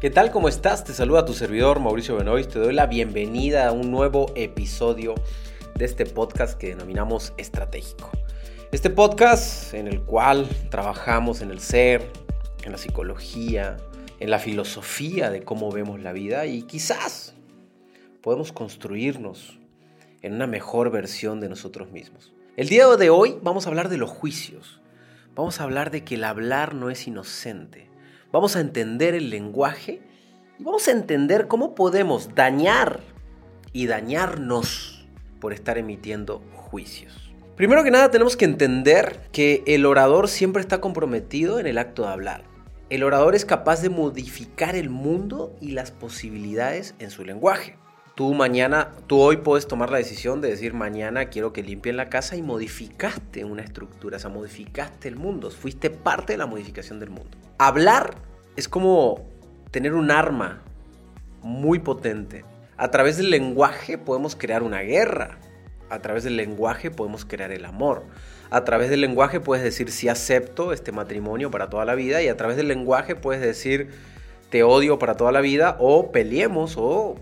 ¿Qué tal? ¿Cómo estás? Te saluda tu servidor Mauricio Benoist. Te doy la bienvenida a un nuevo episodio de este podcast que denominamos Estratégico. Este podcast en el cual trabajamos en el ser, en la psicología, en la filosofía de cómo vemos la vida y quizás podemos construirnos en una mejor versión de nosotros mismos. El día de hoy vamos a hablar de los juicios. Vamos a hablar de que el hablar no es inocente. Vamos a entender el lenguaje y vamos a entender cómo podemos dañar y dañarnos por estar emitiendo juicios. Primero que nada tenemos que entender que el orador siempre está comprometido en el acto de hablar. El orador es capaz de modificar el mundo y las posibilidades en su lenguaje. Tú mañana, tú hoy puedes tomar la decisión de decir mañana quiero que limpien la casa y modificaste una estructura, o sea, modificaste el mundo, fuiste parte de la modificación del mundo. Hablar es como tener un arma muy potente. A través del lenguaje podemos crear una guerra. A través del lenguaje podemos crear el amor. A través del lenguaje puedes decir si acepto este matrimonio para toda la vida y a través del lenguaje puedes decir te odio para toda la vida o peleemos o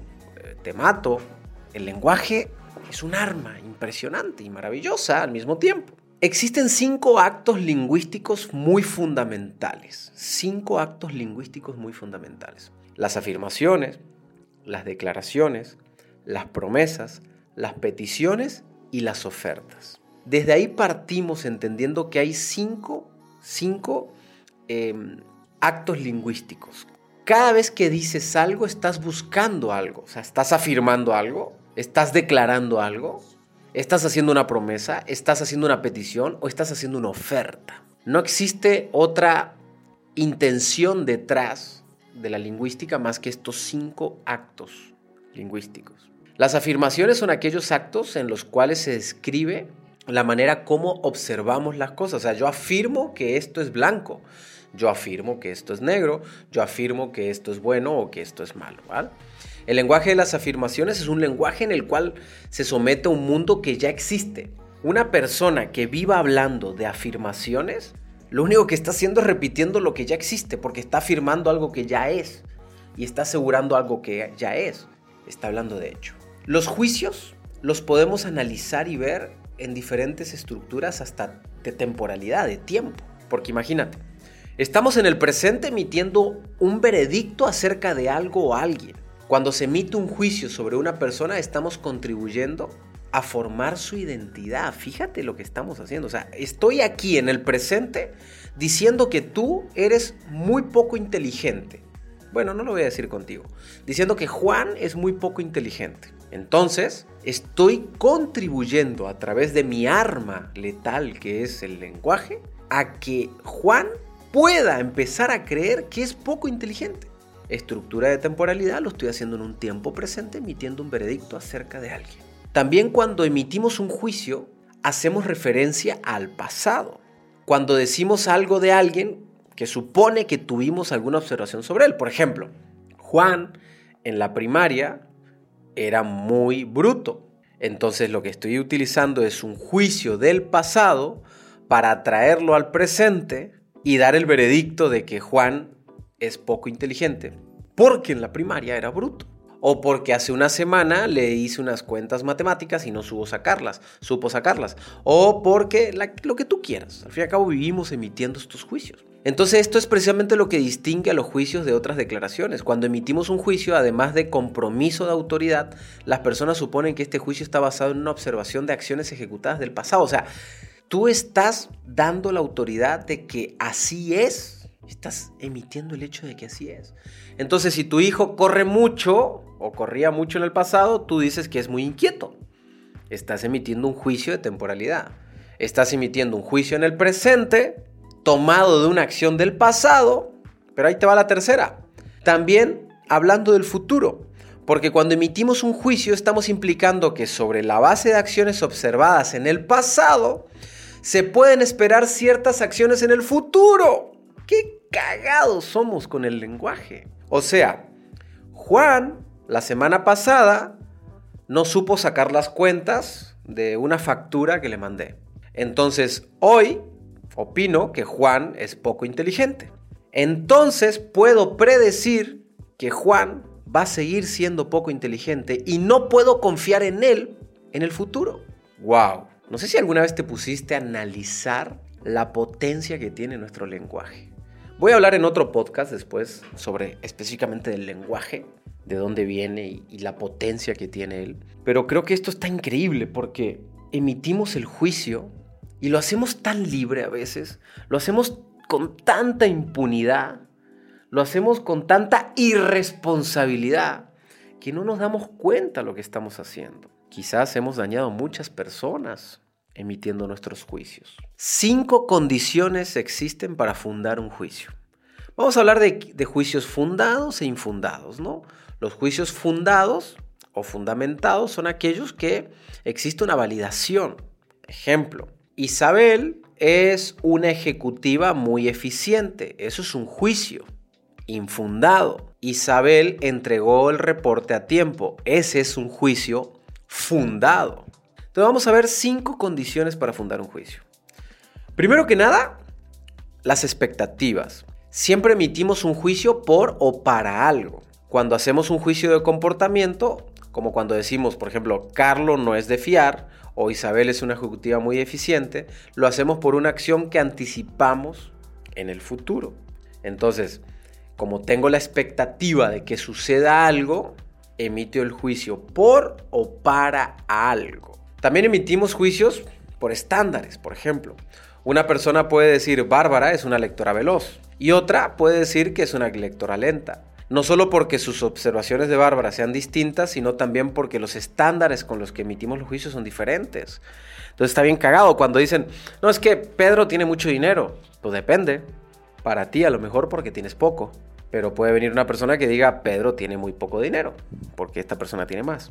te mato. El lenguaje es un arma impresionante y maravillosa al mismo tiempo. Existen cinco actos lingüísticos muy fundamentales. Cinco actos lingüísticos muy fundamentales. Las afirmaciones, las declaraciones, las promesas, las peticiones y las ofertas. Desde ahí partimos entendiendo que hay cinco, cinco em, actos lingüísticos cada vez que dices algo, estás buscando algo, o sea, estás afirmando algo, estás declarando algo, estás haciendo una promesa, estás haciendo una petición o estás haciendo una oferta. No existe otra intención detrás de la lingüística más que estos cinco actos lingüísticos. Las afirmaciones son aquellos actos en los cuales se describe la manera como observamos las cosas. O sea, yo afirmo que esto es blanco. Yo afirmo que esto es negro, yo afirmo que esto es bueno o que esto es malo. El lenguaje de las afirmaciones es un lenguaje en el cual se somete a un mundo que ya existe. Una persona que viva hablando de afirmaciones, lo único que está haciendo es repitiendo lo que ya existe, porque está afirmando algo que ya es y está asegurando algo que ya es. Está hablando de hecho. Los juicios los podemos analizar y ver en diferentes estructuras hasta de temporalidad, de tiempo. Porque imagínate, Estamos en el presente emitiendo un veredicto acerca de algo o alguien. Cuando se emite un juicio sobre una persona, estamos contribuyendo a formar su identidad. Fíjate lo que estamos haciendo. O sea, estoy aquí en el presente diciendo que tú eres muy poco inteligente. Bueno, no lo voy a decir contigo. Diciendo que Juan es muy poco inteligente. Entonces, estoy contribuyendo a través de mi arma letal, que es el lenguaje, a que Juan pueda empezar a creer que es poco inteligente. Estructura de temporalidad lo estoy haciendo en un tiempo presente emitiendo un veredicto acerca de alguien. También cuando emitimos un juicio, hacemos referencia al pasado. Cuando decimos algo de alguien que supone que tuvimos alguna observación sobre él. Por ejemplo, Juan en la primaria era muy bruto. Entonces lo que estoy utilizando es un juicio del pasado para traerlo al presente y dar el veredicto de que Juan es poco inteligente, porque en la primaria era bruto. O porque hace una semana le hice unas cuentas matemáticas y no supo sacarlas, supo sacarlas. O porque lo que tú quieras. Al fin y al cabo vivimos emitiendo estos juicios. Entonces esto es precisamente lo que distingue a los juicios de otras declaraciones. Cuando emitimos un juicio, además de compromiso de autoridad, las personas suponen que este juicio está basado en una observación de acciones ejecutadas del pasado. O sea, Tú estás dando la autoridad de que así es. Estás emitiendo el hecho de que así es. Entonces, si tu hijo corre mucho o corría mucho en el pasado, tú dices que es muy inquieto. Estás emitiendo un juicio de temporalidad. Estás emitiendo un juicio en el presente, tomado de una acción del pasado, pero ahí te va la tercera. También hablando del futuro. Porque cuando emitimos un juicio estamos implicando que sobre la base de acciones observadas en el pasado, se pueden esperar ciertas acciones en el futuro. ¡Qué cagados somos con el lenguaje! O sea, Juan, la semana pasada, no supo sacar las cuentas de una factura que le mandé. Entonces, hoy opino que Juan es poco inteligente. Entonces, puedo predecir que Juan va a seguir siendo poco inteligente y no puedo confiar en él en el futuro. ¡Wow! No sé si alguna vez te pusiste a analizar la potencia que tiene nuestro lenguaje. Voy a hablar en otro podcast después sobre específicamente del lenguaje, de dónde viene y, la potencia que tiene él. Pero creo que esto está increíble porque emitimos el juicio y lo hacemos tan libre a veces, lo hacemos con tanta impunidad, lo hacemos con tanta irresponsabilidad que no nos damos cuenta lo que estamos haciendo. Quizás hemos dañado a muchas personas emitiendo nuestros juicios. Cinco condiciones existen para fundar un juicio. Vamos a hablar de, de, juicios fundados e infundados, ¿no? Los juicios fundados o fundamentados son aquellos que existe una validación. Ejemplo, Isabel es una ejecutiva muy eficiente. Eso es un juicio infundado. Isabel entregó el reporte a tiempo. Ese es un juicio fundado. Entonces vamos a ver cinco condiciones para fundar un juicio. Primero que nada, las expectativas. Siempre emitimos un juicio por o para algo. Cuando hacemos un juicio de comportamiento, como cuando decimos, por ejemplo, Carlos no es de fiar o Isabel es una ejecutiva muy eficiente, lo hacemos por una acción que anticipamos en el futuro. Entonces, como tengo la expectativa de que suceda algo, emito el juicio por o para algo. También emitimos juicios por estándares, por ejemplo. Una persona puede decir Bárbara es una lectora veloz y otra puede decir que es una lectora lenta. No solo porque sus observaciones de Bárbara sean distintas, sino también porque los estándares con los que emitimos los juicios son diferentes. Entonces está bien cagado cuando dicen, no, es que Pedro tiene mucho dinero. Pues depende. Para ti a lo mejor porque tienes poco. Pero puede venir una persona que diga, Pedro tiene muy poco dinero, porque esta persona tiene más.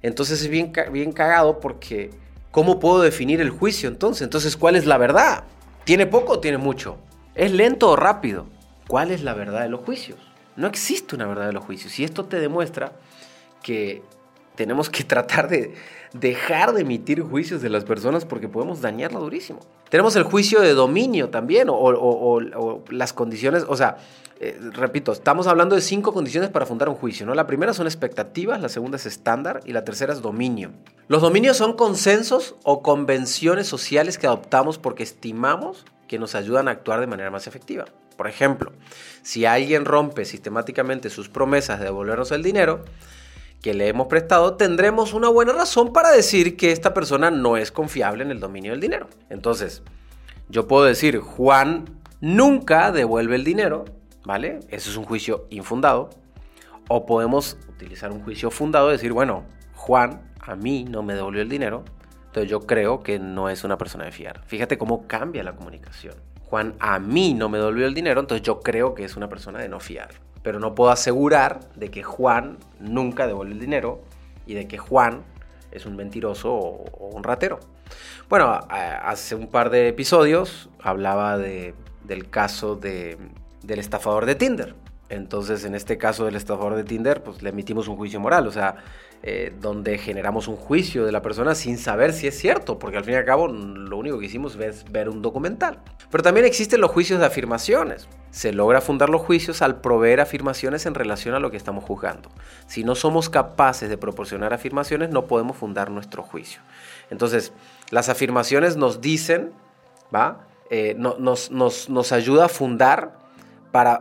Entonces es bien, bien cagado porque ¿cómo puedo definir el juicio entonces? Entonces, ¿cuál es la verdad? ¿Tiene poco o tiene mucho? ¿Es lento o rápido? ¿Cuál es la verdad de los juicios? No existe una verdad de los juicios. Y esto te demuestra que tenemos que tratar de dejar de emitir juicios de las personas porque podemos dañarla durísimo. Tenemos el juicio de dominio también, o, las condiciones, o sea, eh, repito, estamos hablando de cinco condiciones para fundar un juicio, ¿no? La primera son expectativas, la segunda es estándar y la tercera es dominio. Los dominios son consensos o convenciones sociales que adoptamos porque estimamos que nos ayudan a actuar de manera más efectiva. Por ejemplo, si alguien rompe sistemáticamente sus promesas de devolvernos el dinero, que le hemos prestado, tendremos una buena razón para decir que esta persona no es confiable en el dominio del dinero. Entonces, yo puedo decir, Juan nunca devuelve el dinero, ¿vale? Eso es un juicio infundado. O podemos utilizar un juicio fundado y decir, bueno, Juan a mí no me devolvió el dinero, entonces yo creo que no es una persona de fiar. Fíjate cómo cambia la comunicación. Juan a mí no me devolvió el dinero, entonces yo creo que es una persona de no fiar pero no puedo asegurar de que Juan nunca devuelve el dinero y de que Juan es un mentiroso o, un ratero. Bueno, hace un par de episodios hablaba del caso del estafador de Tinder. Entonces, en este caso del estafador de Tinder, pues le emitimos un juicio moral, o sea, eh, donde generamos un juicio de la persona sin saber si es cierto, porque al fin y al cabo lo único que hicimos es ver un documental. Pero también existen los juicios de afirmaciones. Se logra fundar los juicios al proveer afirmaciones en relación a lo que estamos juzgando. Si no somos capaces de proporcionar afirmaciones, no podemos fundar nuestro juicio. Entonces, las afirmaciones nos dicen, ¿va? Eh, nos, nos, nos ayuda a fundar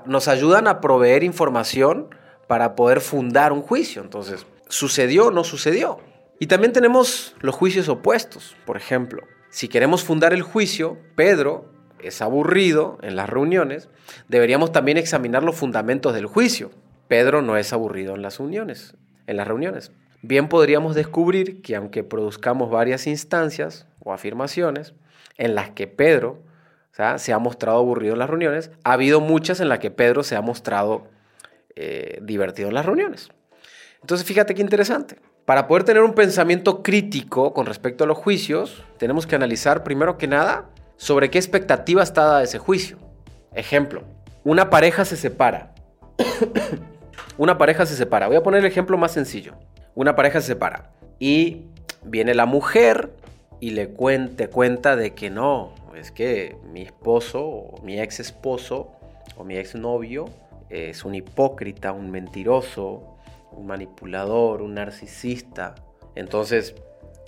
nos ayudan a proveer información para poder fundar un juicio. Entonces, ¿sucedió o no sucedió? Y también tenemos los juicios opuestos. Por ejemplo, si queremos fundar el juicio, Pedro es aburrido en las reuniones, deberíamos también examinar los fundamentos del juicio. Pedro no es aburrido en las uniones, en las reuniones. Bien podríamos descubrir que aunque produzcamos varias instancias o afirmaciones en las que Pedro sea, se ha mostrado aburrido en las reuniones. Ha habido muchas en las que Pedro se ha mostrado eh, divertido en las reuniones. Entonces, fíjate qué interesante. Para poder tener un pensamiento crítico con respecto a los juicios, tenemos que analizar primero que nada sobre qué expectativa está dada ese juicio. Ejemplo, una pareja se separa. una pareja se separa. Voy a poner el ejemplo más sencillo. Una pareja se separa y viene la mujer y le cuente, cuenta de que no, es que mi esposo o mi ex esposo o mi ex novio es un hipócrita, un mentiroso, un manipulador, un narcisista. Entonces,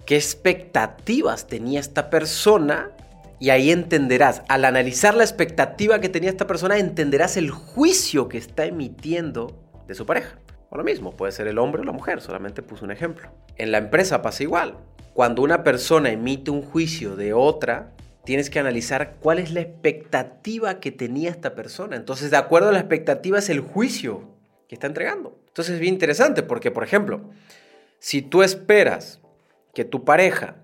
¿qué expectativas tenía esta persona? Y ahí entenderás, al analizar la expectativa que tenía esta persona, entenderás el juicio que está emitiendo de su pareja. O lo mismo, puede ser el hombre o la mujer, solamente puse un ejemplo. En la empresa pasa igual. Cuando una persona emite un juicio de otra, tienes que analizar cuál es la expectativa que tenía esta persona. Entonces, de acuerdo a la expectativa es el juicio que está entregando. Entonces es bien interesante porque, por ejemplo, si tú esperas que tu pareja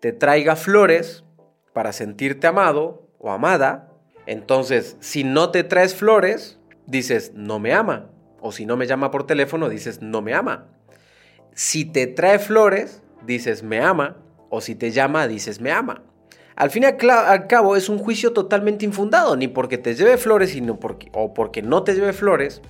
te traiga flores para sentirte amado o amada, entonces si no te traes flores, dices no me ama. O si no me llama por teléfono, dices no me ama. Si te trae flores, dices me ama. O si te llama, dices me ama. Al fin y al cabo es un juicio totalmente infundado, ni porque te lleve flores sino porque, o porque no te lleve flores,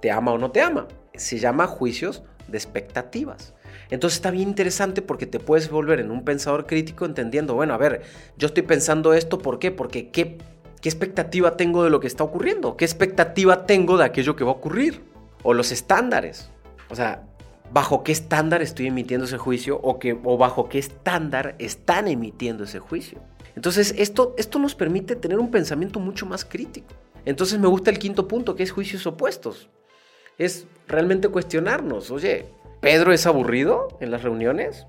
te ama o no te ama. Se llama juicios de expectativas. Entonces está bien interesante porque te puedes volver en un pensador crítico entendiendo, bueno, a ver, yo estoy pensando esto, ¿por qué? Porque ¿qué, qué expectativa tengo de lo que está ocurriendo? ¿Qué expectativa tengo de aquello que va a ocurrir? O los estándares. O sea, ¿bajo qué estándar estoy emitiendo ese juicio? O, que, o bajo qué estándar están emitiendo ese juicio. Entonces, esto, esto nos permite tener un pensamiento mucho más crítico. Entonces me gusta el quinto punto, que es juicios opuestos es realmente cuestionarnos, oye, ¿Pedro es aburrido en las reuniones?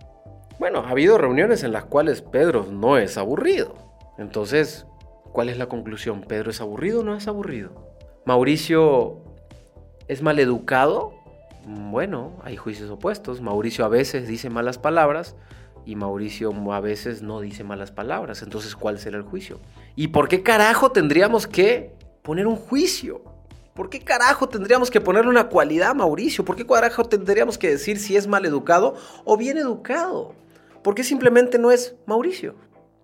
Bueno, ha habido reuniones en las cuales Pedro no es aburrido. Entonces, ¿cuál es la conclusión? ¿Pedro es aburrido o no es aburrido? ¿Mauricio es maleducado? Bueno, hay juicios opuestos. Mauricio a veces dice malas palabras y Mauricio a veces no dice malas palabras. Entonces, ¿cuál será el juicio? ¿Y por qué carajo tendríamos que poner un juicio? ¿Por qué carajo tendríamos que ponerle una cualidad a Mauricio? ¿Por qué carajo tendríamos que decir si es mal educado o bien educado? ¿Por qué simplemente no es Mauricio?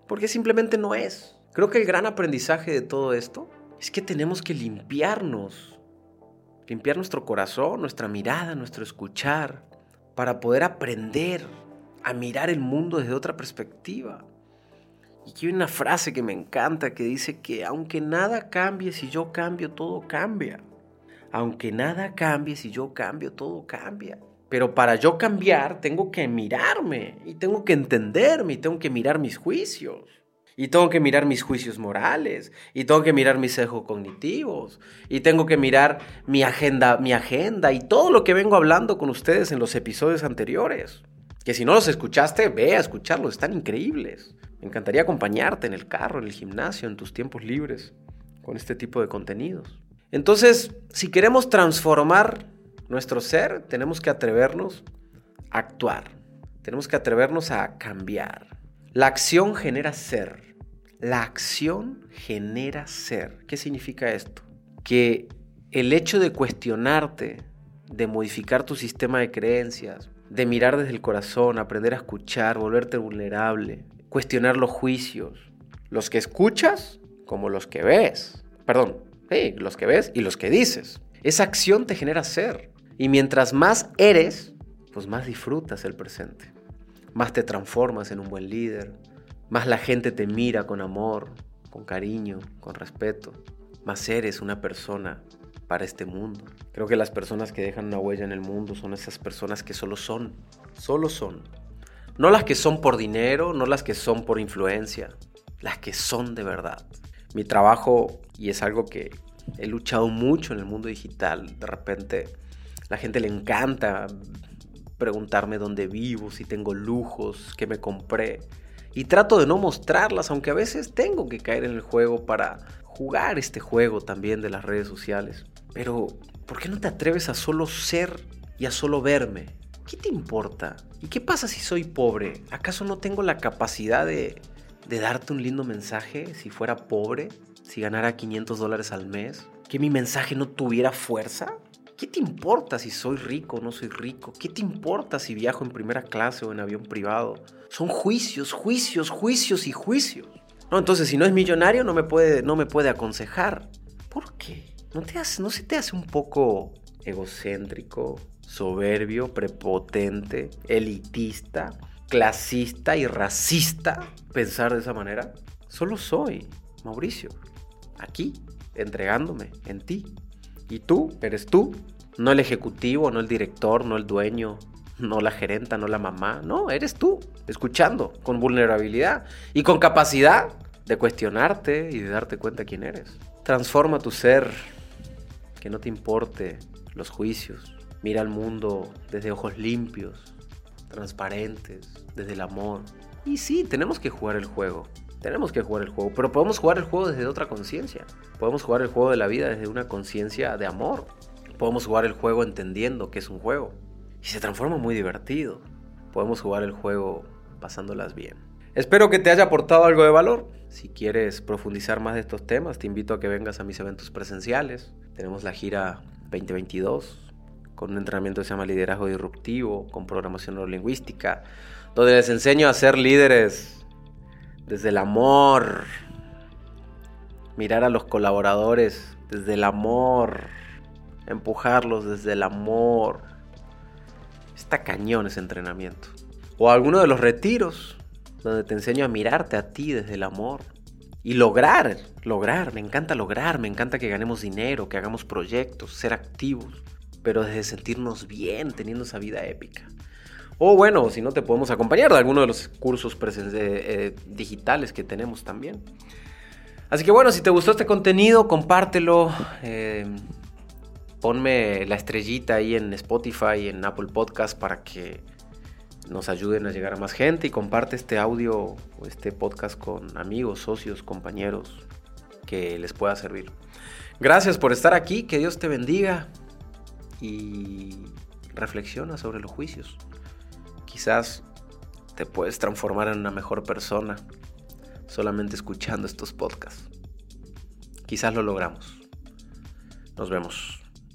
¿Por qué simplemente no es? Creo que el gran aprendizaje de todo esto es que tenemos que limpiarnos, limpiar nuestro corazón, nuestra mirada, nuestro escuchar, para poder aprender a mirar el mundo desde otra perspectiva. Y aquí hay una frase que me encanta que dice que aunque nada cambie, si yo cambio, todo cambia. Aunque nada cambie, si yo cambio, todo cambia. Pero para yo cambiar, tengo que mirarme y tengo que entenderme y tengo que mirar mis juicios. Y tengo que mirar mis juicios morales, y tengo que mirar mis sesgos cognitivos, y tengo que mirar mi agenda, mi agenda y todo lo que vengo hablando con ustedes en los episodios anteriores. Que si no los escuchaste, ve a escucharlos, están increíbles. Me encantaría acompañarte en el carro, en el gimnasio, en tus tiempos libres, con este tipo de contenidos. Entonces, si queremos transformar nuestro ser, tenemos que atrevernos a actuar. Tenemos que atrevernos a cambiar. La acción genera ser. La acción genera ser. ¿Qué significa esto? Que el hecho de cuestionarte, de modificar tu sistema de creencias, de mirar desde el corazón, aprender a escuchar, volverte vulnerable, cuestionar los juicios, los que escuchas como los que ves. Perdón, sí, los que ves y los que dices. Esa acción te genera ser. Y mientras más eres, pues más disfrutas el presente. Más te transformas en un buen líder. Más la gente te mira con amor, con cariño, con respeto. Más eres una persona para este mundo. Creo que las personas que dejan una huella en el mundo son esas personas que solo son, solo son. No las que son por dinero, no las que son por influencia, las que son de verdad. Mi trabajo, y es algo que he luchado mucho en el mundo digital, de repente la gente le encanta preguntarme dónde vivo, si tengo lujos, qué me compré. Y trato de no mostrarlas, aunque a veces tengo que caer en el juego para jugar este juego también de las redes sociales. Pero, ¿por qué no te atreves a solo ser y a solo verme? ¿Qué te importa? ¿Y qué pasa si soy pobre? ¿Acaso no tengo la capacidad de, de darte un lindo mensaje si fuera pobre? Si ganara 500 dólares al mes? ¿Que mi mensaje no tuviera fuerza? ¿Qué te importa si soy rico o no soy rico? ¿Qué te importa si viajo en primera clase o en avión privado? Son juicios, juicios, juicios y juicios. No, entonces si no es millonario no me puede, no me puede aconsejar. ¿Por qué? ¿No, te hace, ¿No se te hace un poco egocéntrico, soberbio, prepotente, elitista, clasista y racista pensar de esa manera? Solo soy Mauricio, aquí, entregándome en ti. Y tú, eres tú, no el ejecutivo, no el director, no el dueño, no la gerenta, no la mamá, no, eres tú, escuchando, con vulnerabilidad y con capacidad de cuestionarte y de darte cuenta quién eres. Transforma tu ser, que no te importe los juicios. Mira al mundo desde ojos limpios, transparentes, desde el amor. Y sí, tenemos que jugar el juego. Tenemos que jugar el juego, pero podemos jugar el juego desde otra conciencia. Podemos jugar el juego de la vida desde una conciencia de amor. Podemos jugar el juego entendiendo que es un juego. Y se transforma muy divertido. Podemos jugar el juego pasándolas bien. Espero que te haya aportado algo de valor. Si quieres profundizar más de estos temas, te invito a que vengas a mis eventos presenciales. Tenemos la gira 2022 con un entrenamiento que se llama Liderazgo Disruptivo, con programación neurolingüística, donde les enseño a ser líderes desde el amor, mirar a los colaboradores desde el amor, empujarlos desde el amor. Está cañón ese entrenamiento. O alguno de los retiros, donde te enseño a mirarte a ti desde el amor. Y lograr, lograr, me encanta lograr, me encanta que ganemos dinero, que hagamos proyectos, ser activos, pero desde sentirnos bien, teniendo esa vida épica. O bueno, si no te podemos acompañar de alguno de los cursos eh, eh, digitales que tenemos también. Así que bueno, si te gustó este contenido, compártelo. Eh, ponme la estrellita ahí en Spotify, en Apple Podcast para que nos ayuden a llegar a más gente y comparte este audio o este podcast con amigos, socios, compañeros que les pueda servir. Gracias por estar aquí, que Dios te bendiga y reflexiona sobre los juicios. Quizás te puedes transformar en una mejor persona solamente escuchando estos podcasts. Quizás lo logramos. Nos vemos.